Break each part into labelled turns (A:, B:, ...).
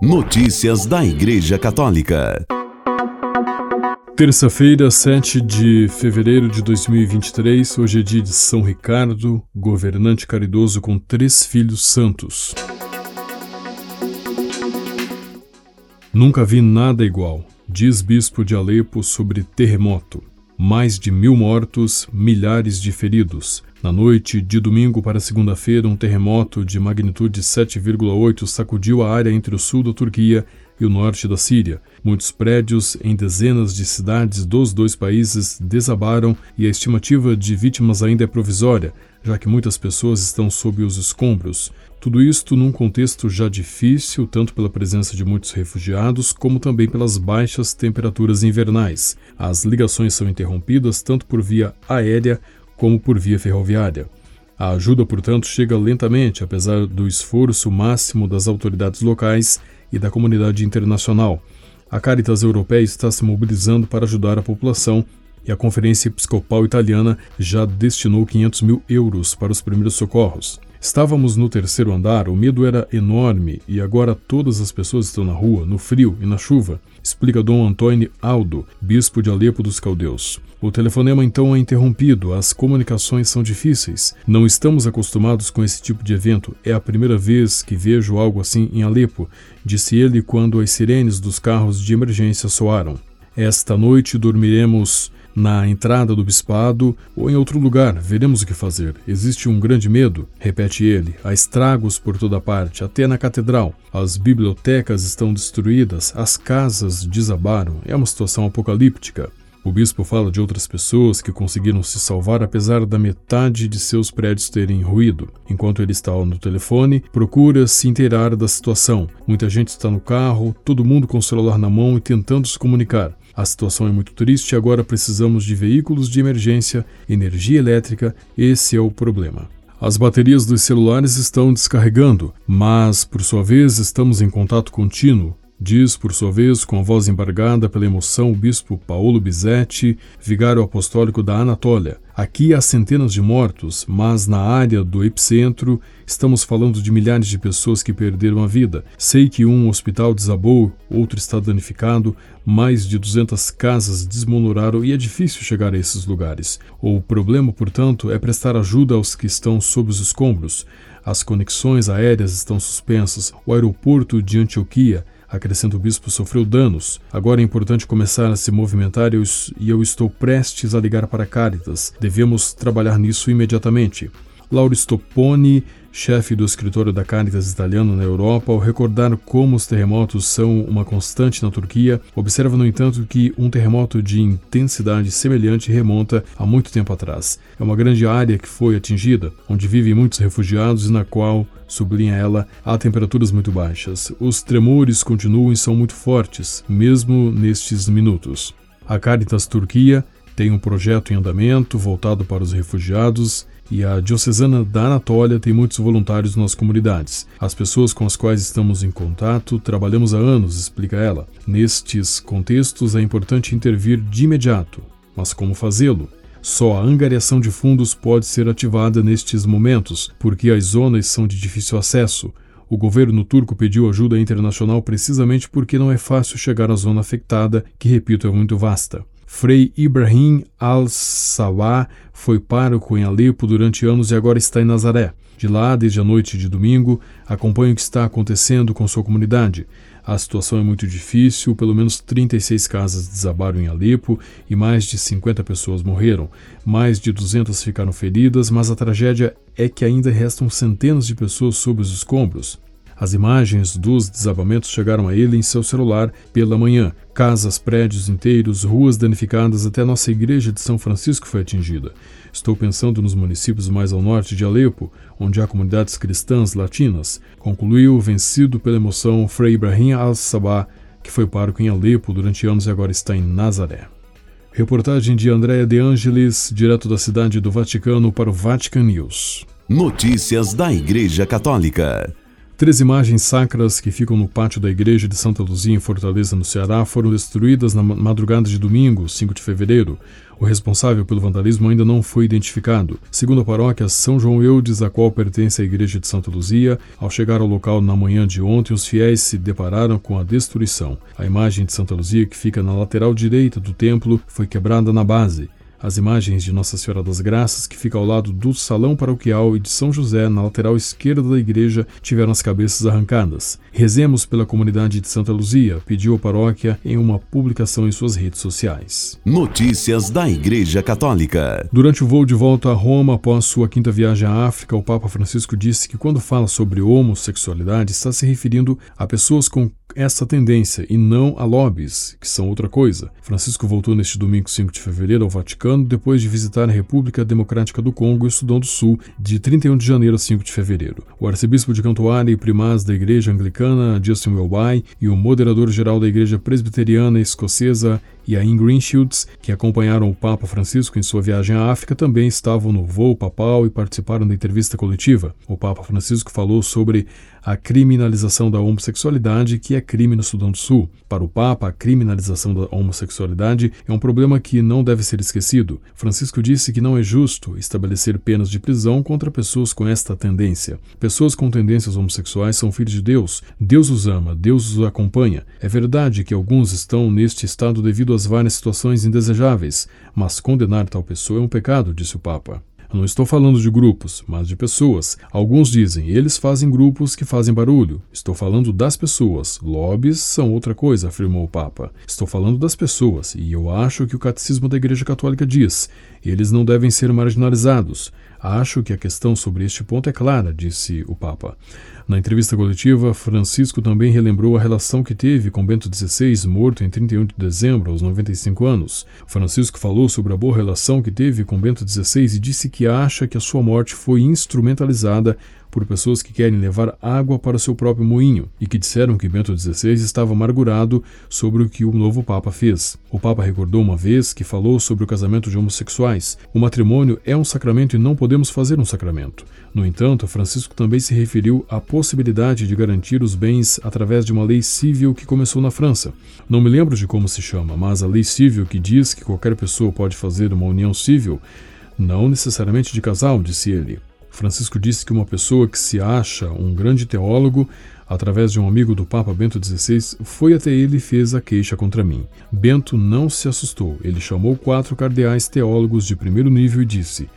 A: Notícias da Igreja Católica.
B: Terça-feira, 7 de fevereiro de 2023, hoje é dia de São Ricardo, governante caridoso com três filhos santos. Nunca vi nada igual, diz bispo de Alepo sobre terremoto. Mais de mil mortos, milhares de feridos. Na noite de domingo para segunda-feira, um terremoto de magnitude 7,8 sacudiu a área entre o sul da Turquia e o norte da Síria. Muitos prédios em dezenas de cidades dos dois países desabaram e a estimativa de vítimas ainda é provisória, já que muitas pessoas estão sob os escombros. Tudo isto num contexto já difícil, tanto pela presença de muitos refugiados, como também pelas baixas temperaturas invernais. As ligações são interrompidas tanto por via aérea como por via ferroviária. A ajuda, portanto, chega lentamente, apesar do esforço máximo das autoridades locais e da comunidade internacional. A Caritas Europeia está se mobilizando para ajudar a população e a Conferência Episcopal Italiana já destinou 500 mil euros para os primeiros socorros. Estávamos no terceiro andar, o medo era enorme e agora todas as pessoas estão na rua, no frio e na chuva, explica Dom Antônio Aldo, bispo de Alepo dos Caldeus. O telefonema então é interrompido, as comunicações são difíceis. Não estamos acostumados com esse tipo de evento, é a primeira vez que vejo algo assim em Alepo, disse ele quando as sirenes dos carros de emergência soaram. Esta noite dormiremos na entrada do bispado ou em outro lugar. Veremos o que fazer. Existe um grande medo, repete ele. Há estragos por toda parte, até na catedral. As bibliotecas estão destruídas, as casas desabaram. É uma situação apocalíptica. O bispo fala de outras pessoas que conseguiram se salvar apesar da metade de seus prédios terem ruído. Enquanto ele está no telefone, procura se inteirar da situação. Muita gente está no carro, todo mundo com o celular na mão e tentando se comunicar. A situação é muito triste e agora precisamos de veículos de emergência, energia elétrica, esse é o problema. As baterias dos celulares estão descarregando, mas, por sua vez, estamos em contato contínuo Diz, por sua vez, com a voz embargada pela emoção, o bispo Paulo Bizetti, vigário apostólico da Anatólia. Aqui há centenas de mortos, mas na área do epicentro estamos falando de milhares de pessoas que perderam a vida. Sei que um hospital desabou, outro está danificado, mais de 200 casas desmoronaram e é difícil chegar a esses lugares. O problema, portanto, é prestar ajuda aos que estão sob os escombros. As conexões aéreas estão suspensas. O aeroporto de Antioquia Acrescenta o bispo, sofreu danos. Agora é importante começar a se movimentar e eu estou prestes a ligar para Caritas. Devemos trabalhar nisso imediatamente. Lauro Stopponi, chefe do escritório da Caritas italiano na Europa, ao recordar como os terremotos são uma constante na Turquia, observa, no entanto, que um terremoto de intensidade semelhante remonta a muito tempo atrás. É uma grande área que foi atingida, onde vivem muitos refugiados e na qual, sublinha ela, há temperaturas muito baixas. Os tremores continuam e são muito fortes, mesmo nestes minutos. A Caritas Turquia tem um projeto em andamento voltado para os refugiados e a Diocesana da Anatólia tem muitos voluntários nas comunidades. As pessoas com as quais estamos em contato trabalhamos há anos, explica ela. Nestes contextos é importante intervir de imediato. Mas como fazê-lo? Só a angariação de fundos pode ser ativada nestes momentos, porque as zonas são de difícil acesso. O governo turco pediu ajuda internacional precisamente porque não é fácil chegar à zona afetada, que, repito, é muito vasta. Frei Ibrahim al-Sawah foi pároco em Alepo durante anos e agora está em Nazaré. De lá, desde a noite de domingo, acompanha o que está acontecendo com sua comunidade. A situação é muito difícil, pelo menos 36 casas desabaram em Alepo e mais de 50 pessoas morreram. Mais de 200 ficaram feridas, mas a tragédia é que ainda restam centenas de pessoas sob os escombros. As imagens dos desabamentos chegaram a ele em seu celular pela manhã. Casas, prédios inteiros, ruas danificadas, até nossa igreja de São Francisco foi atingida. Estou pensando nos municípios mais ao norte de Alepo, onde há comunidades cristãs latinas, concluiu, vencido pela emoção, Frei Ibrahim al-Sabah, que foi pároco em Alepo durante anos e agora está em Nazaré. Reportagem de Andréa De Angelis, direto da cidade do Vaticano para o Vatican News.
A: Notícias da Igreja Católica.
B: Três imagens sacras que ficam no pátio da igreja de Santa Luzia, em Fortaleza, no Ceará, foram destruídas na madrugada de domingo, 5 de fevereiro. O responsável pelo vandalismo ainda não foi identificado. Segundo a paróquia São João Eudes, a qual pertence à igreja de Santa Luzia, ao chegar ao local na manhã de ontem, os fiéis se depararam com a destruição. A imagem de Santa Luzia, que fica na lateral direita do templo, foi quebrada na base. As imagens de Nossa Senhora das Graças, que fica ao lado do salão paroquial, e de São José, na lateral esquerda da igreja, tiveram as cabeças arrancadas. Rezemos pela comunidade de Santa Luzia, pediu a paróquia em uma publicação em suas redes sociais.
A: Notícias da Igreja Católica.
B: Durante o voo de volta a Roma, após sua quinta viagem à África, o Papa Francisco disse que quando fala sobre homossexualidade, está se referindo a pessoas com essa tendência e não a lobbies, que são outra coisa. Francisco voltou neste domingo 5 de fevereiro ao Vaticano depois de visitar a República Democrática do Congo e o Sudão do Sul de 31 de janeiro a 5 de fevereiro. O arcebispo de Cantuária e primaz da Igreja Anglicana, Justin Welby, e o moderador-geral da Igreja Presbiteriana Escocesa, Iain Greenshields, que acompanharam o Papa Francisco em sua viagem à África, também estavam no voo papal e participaram da entrevista coletiva. O Papa Francisco falou sobre a criminalização da homossexualidade, que é crime no Sudão do Sul. Para o Papa, a criminalização da homossexualidade é um problema que não deve ser esquecido. Francisco disse que não é justo estabelecer penas de prisão contra pessoas com esta tendência. Pessoas com tendências homossexuais são filhos de Deus. Deus os ama, Deus os acompanha. É verdade que alguns estão neste estado devido às várias situações indesejáveis, mas condenar tal pessoa é um pecado, disse o Papa. Eu não estou falando de grupos, mas de pessoas. Alguns dizem, eles fazem grupos que fazem barulho. Estou falando das pessoas. Lobbies são outra coisa, afirmou o Papa. Estou falando das pessoas, e eu acho que o Catecismo da Igreja Católica diz: eles não devem ser marginalizados. Acho que a questão sobre este ponto é clara, disse o Papa. Na entrevista coletiva, Francisco também relembrou a relação que teve com Bento XVI, morto em 31 de dezembro, aos 95 anos. Francisco falou sobre a boa relação que teve com Bento XVI e disse que acha que a sua morte foi instrumentalizada por pessoas que querem levar água para o seu próprio moinho e que disseram que Bento XVI estava amargurado sobre o que o novo Papa fez. O Papa recordou uma vez que falou sobre o casamento de homossexuais. O matrimônio é um sacramento e não podemos fazer um sacramento. No entanto, Francisco também se referiu à possibilidade de garantir os bens através de uma lei civil que começou na França. Não me lembro de como se chama, mas a lei civil que diz que qualquer pessoa pode fazer uma união civil, não necessariamente de casal, disse ele. Francisco disse que uma pessoa que se acha um grande teólogo, através de um amigo do Papa Bento XVI, foi até ele e fez a queixa contra mim. Bento não se assustou. Ele chamou quatro cardeais teólogos de primeiro nível e disse: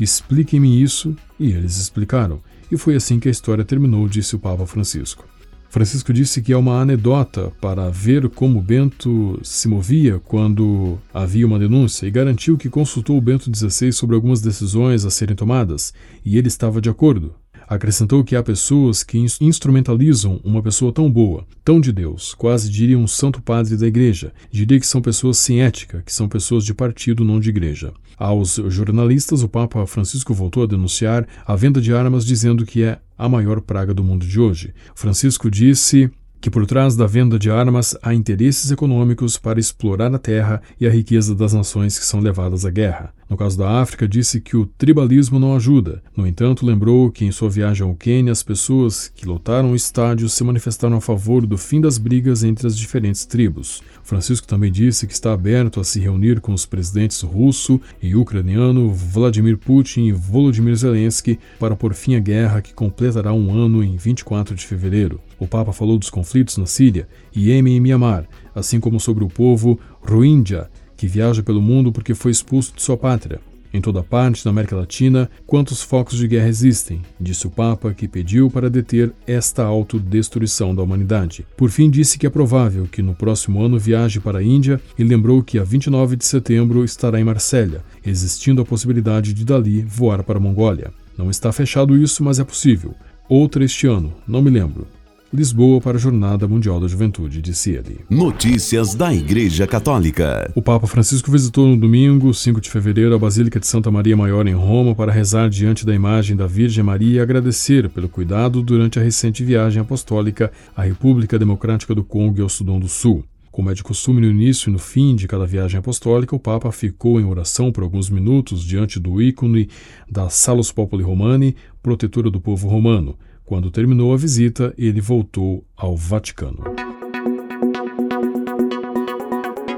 B: Expliquem-me isso, e eles explicaram. E foi assim que a história terminou, disse o Papa Francisco. Francisco disse que é uma anedota para ver como Bento se movia quando havia uma denúncia e garantiu que consultou o Bento XVI sobre algumas decisões a serem tomadas e ele estava de acordo. Acrescentou que há pessoas que instrumentalizam uma pessoa tão boa, tão de Deus, quase diria um santo padre da igreja. Diria que são pessoas sem ética, que são pessoas de partido, não de igreja. Aos jornalistas, o Papa Francisco voltou a denunciar a venda de armas, dizendo que é a maior praga do mundo de hoje. Francisco disse que por trás da venda de armas há interesses econômicos para explorar a terra e a riqueza das nações que são levadas à guerra. No caso da África, disse que o tribalismo não ajuda. No entanto, lembrou que em sua viagem ao Quênia, as pessoas que lotaram o estádio se manifestaram a favor do fim das brigas entre as diferentes tribos. Francisco também disse que está aberto a se reunir com os presidentes russo e ucraniano Vladimir Putin e Volodymyr Zelensky para pôr fim à guerra que completará um ano em 24 de fevereiro. O Papa falou dos conflitos na Síria, Iêmen e Mianmar, assim como sobre o povo Rohingya, que viaja pelo mundo porque foi expulso de sua pátria. Em toda parte da América Latina, quantos focos de guerra existem? Disse o Papa, que pediu para deter esta autodestruição da humanidade. Por fim, disse que é provável que no próximo ano viaje para a Índia e lembrou que a 29 de setembro estará em Marsella, existindo a possibilidade de dali voar para a Mongólia. Não está fechado isso, mas é possível. Outra este ano, não me lembro. Lisboa para a Jornada Mundial da Juventude, disse ele.
A: Notícias da Igreja Católica.
B: O Papa Francisco visitou no domingo, 5 de fevereiro, a Basílica de Santa Maria Maior em Roma para rezar diante da imagem da Virgem Maria e agradecer pelo cuidado durante a recente viagem apostólica à República Democrática do Congo e ao Sudão do Sul. Como é de costume no início e no fim de cada viagem apostólica, o Papa ficou em oração por alguns minutos diante do ícone da Salus Populi Romani, protetora do povo romano Quando terminou a visita, ele voltou ao Vaticano.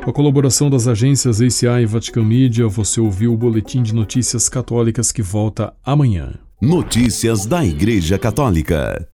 B: Com a colaboração das agências ACI e Vatican Media, você ouviu o Boletim de Notícias Católicas que volta amanhã.
A: Notícias da Igreja Católica.